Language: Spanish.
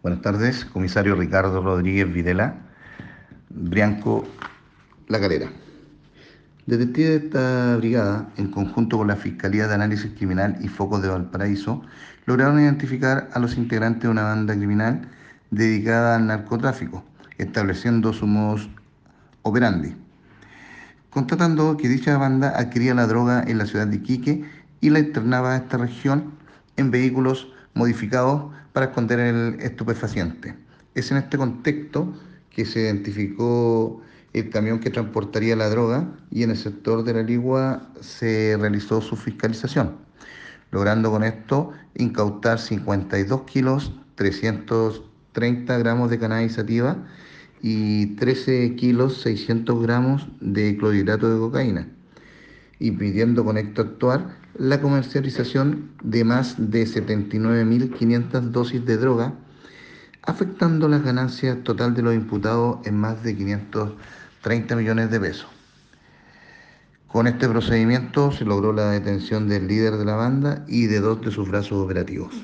Buenas tardes, comisario Ricardo Rodríguez Videla, Brianco La Calera. Detectives de esta brigada, en conjunto con la Fiscalía de Análisis Criminal y Focos de Valparaíso, lograron identificar a los integrantes de una banda criminal dedicada al narcotráfico, estableciendo su modus operandi, constatando que dicha banda adquiría la droga en la ciudad de Iquique y la internaba a esta región en vehículos modificados para esconder el estupefaciente. Es en este contexto que se identificó el camión que transportaría la droga y en el sector de la Ligua se realizó su fiscalización, logrando con esto incautar 52 kilos, 330 gramos de cannabis sativa y 13 kilos, 600 gramos de clorhidrato de cocaína, impidiendo con esto actuar la comercialización de más de 79.500 dosis de droga, afectando las ganancias total de los imputados en más de 530 millones de pesos. Con este procedimiento se logró la detención del líder de la banda y de dos de sus brazos operativos.